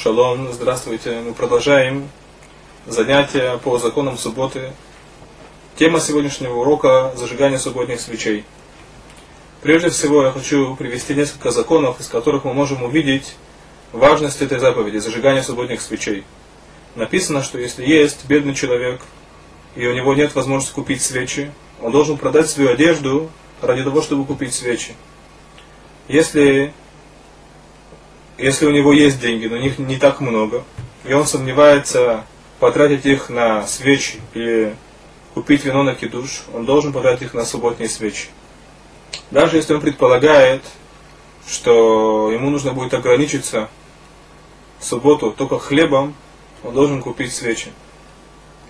Шалом, здравствуйте. Мы продолжаем занятия по законам субботы. Тема сегодняшнего урока – зажигание субботних свечей. Прежде всего я хочу привести несколько законов, из которых мы можем увидеть важность этой заповеди – зажигания субботних свечей. Написано, что если есть бедный человек, и у него нет возможности купить свечи, он должен продать свою одежду ради того, чтобы купить свечи. Если если у него есть деньги, но них не так много, и он сомневается потратить их на свечи или купить вино на кидуш, он должен потратить их на субботние свечи. Даже если он предполагает, что ему нужно будет ограничиться в субботу только хлебом, он должен купить свечи.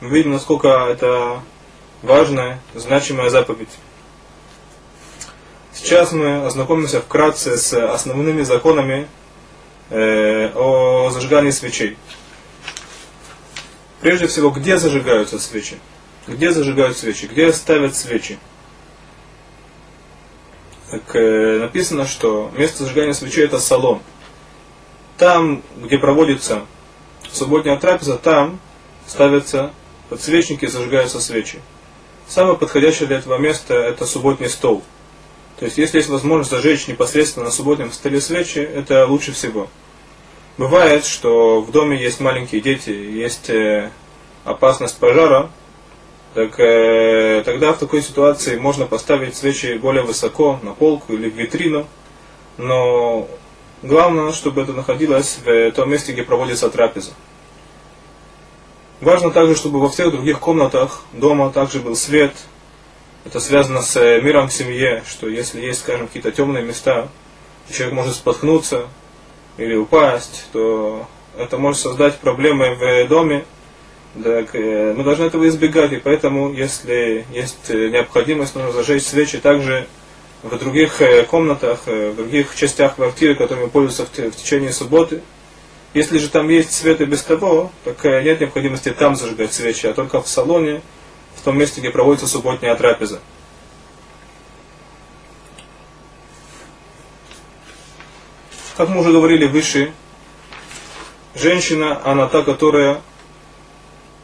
Мы видим, насколько это важная, значимая заповедь. Сейчас мы ознакомимся вкратце с основными законами э, о зажигании свечей. Прежде всего, где зажигаются свечи? Где зажигают свечи? Где ставят свечи? Так, э, написано, что место зажигания свечей это салон. Там, где проводится субботняя трапеза, там ставятся подсвечники и зажигаются свечи. Самое подходящее для этого места это субботний стол – то есть, если есть возможность зажечь непосредственно на субботнем столе свечи, это лучше всего. Бывает, что в доме есть маленькие дети, есть э, опасность пожара, так э, тогда в такой ситуации можно поставить свечи более высоко, на полку или в витрину, но главное, чтобы это находилось в том месте, где проводится трапеза. Важно также, чтобы во всех других комнатах дома также был свет, это связано с э, миром в семье, что если есть, скажем, какие-то темные места, человек может споткнуться или упасть, то это может создать проблемы в доме. Так, э, мы должны этого избегать, и поэтому, если есть э, необходимость, нужно зажечь свечи также в других комнатах, в других частях квартиры, которыми пользуются в течение субботы. Если же там есть свет и без того, так нет необходимости там зажигать свечи, а только в салоне, в том месте, где проводится субботняя трапеза. Как мы уже говорили выше, женщина, она та, которая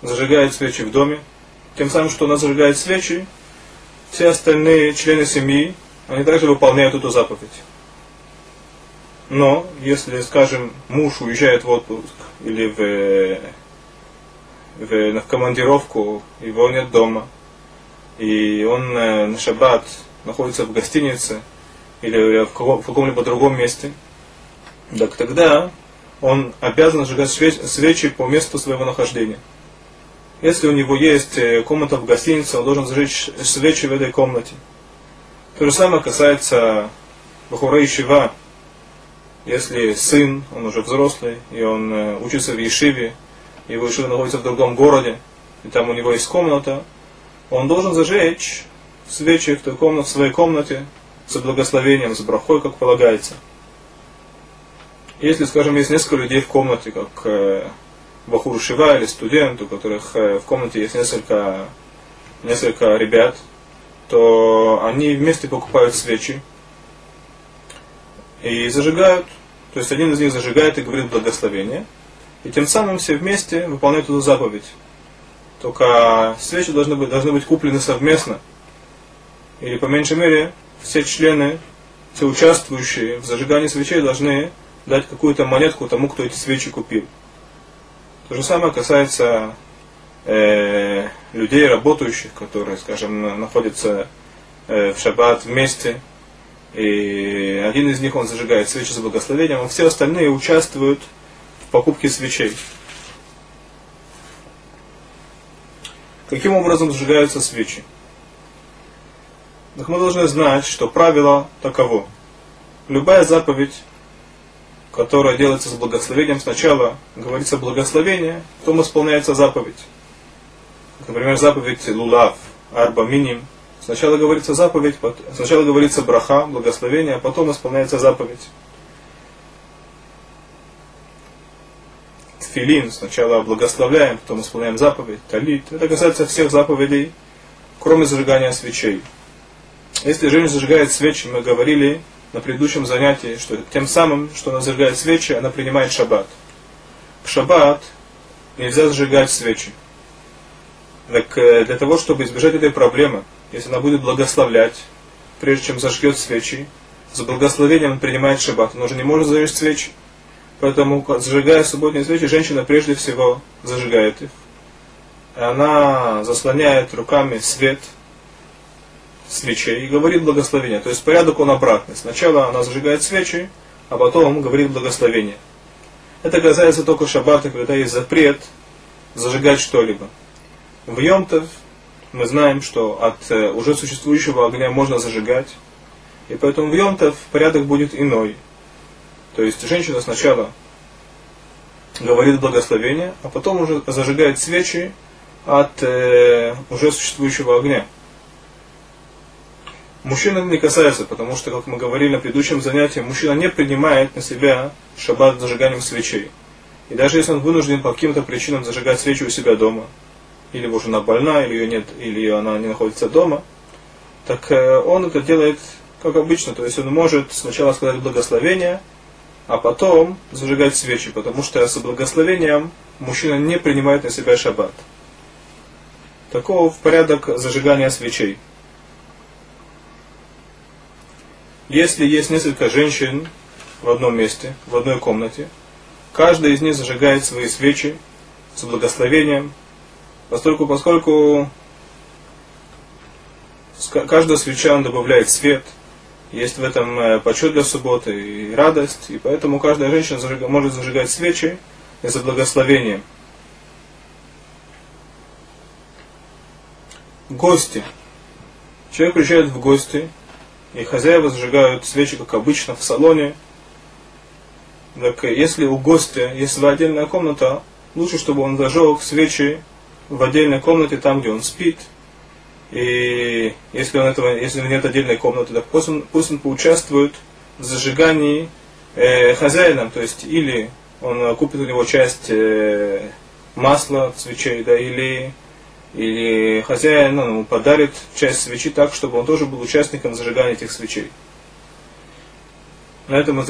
зажигает свечи в доме. Тем самым, что она зажигает свечи, все остальные члены семьи, они также выполняют эту заповедь. Но, если, скажем, муж уезжает в отпуск или в в, в командировку, его нет дома, и он э, на шаббат находится в гостинице или в, каком-либо другом месте, так тогда он обязан сжигать свечи по месту своего нахождения. Если у него есть э, комната в гостинице, он должен зажечь свечи в этой комнате. То же самое касается Бахура и Шива. Если сын, он уже взрослый, и он э, учится в Ешиве, его Ишива находится в другом городе, и там у него есть комната, он должен зажечь свечи в, той комнате, в своей комнате с благословением, с брахой, как полагается. Если, скажем, есть несколько людей в комнате, как э, Бахур Шива или студент, у которых э, в комнате есть несколько, несколько ребят, то они вместе покупают свечи и зажигают. То есть один из них зажигает и говорит благословение – и тем самым все вместе выполняют эту заповедь. Только свечи должны быть, должны быть куплены совместно. Или по меньшей мере все члены, все участвующие в зажигании свечей должны дать какую-то монетку тому, кто эти свечи купил. То же самое касается э, людей, работающих, которые, скажем, находятся э, в шаббат вместе, и один из них он зажигает свечи с благословением, а все остальные участвуют покупки свечей. Каким образом сжигаются свечи? Так мы должны знать, что правило таково. Любая заповедь, которая делается с благословением, сначала говорится благословение, потом исполняется заповедь. Например, заповедь Лулав, Арба Миним. Сначала говорится заповедь, сначала говорится браха, благословение, а потом исполняется заповедь. Тфилин, сначала благословляем, потом исполняем заповедь, талит. Это касается всех заповедей, кроме зажигания свечей. Если женщина зажигает свечи, мы говорили на предыдущем занятии, что тем самым, что она зажигает свечи, она принимает шаббат. в шаббат нельзя зажигать свечи. Так э, для того, чтобы избежать этой проблемы, если она будет благословлять, прежде чем зажгет свечи, за благословением он принимает шаббат, он уже не может зажечь свечи. Поэтому, зажигая субботние свечи, женщина прежде всего зажигает их. И она заслоняет руками свет свечей и говорит благословение. То есть порядок он обратный. Сначала она зажигает свечи, а потом говорит благословение. Это касается только шаббата, когда есть запрет зажигать что-либо. В Йомтов мы знаем, что от э, уже существующего огня можно зажигать, и поэтому в Йомтов порядок будет иной. То есть женщина сначала говорит благословение, а потом уже зажигает свечи от э, уже существующего огня. Мужчина не касается, потому что, как мы говорили на предыдущем занятии, мужчина не принимает на себя шаббат зажиганием свечей. И даже если он вынужден по каким-то причинам зажигать свечи у себя дома, или его жена больна, или ее нет, или она не находится дома, так э, он это делает как обычно. То есть он может сначала сказать благословение, а потом зажигать свечи, потому что с благословением мужчина не принимает на себя шаббат. Такого в порядок зажигания свечей. Если есть несколько женщин в одном месте, в одной комнате, каждая из них зажигает свои свечи с благословением, поскольку, поскольку каждая свеча добавляет свет, есть в этом э, почет для субботы и радость, и поэтому каждая женщина может зажигать свечи за благословением. Гости. Человек приезжает в гости, и хозяева зажигают свечи, как обычно, в салоне. Так если у гостя есть своя отдельная комната, лучше, чтобы он зажег свечи в отдельной комнате, там, где он спит. И если, он этого, если нет отдельной комнаты, так пусть он, пусть он поучаствует в зажигании э, хозяином, то есть или он купит у него часть э, масла свечей, да, или или хозяин ну, подарит часть свечи так, чтобы он тоже был участником зажигания этих свечей. На этом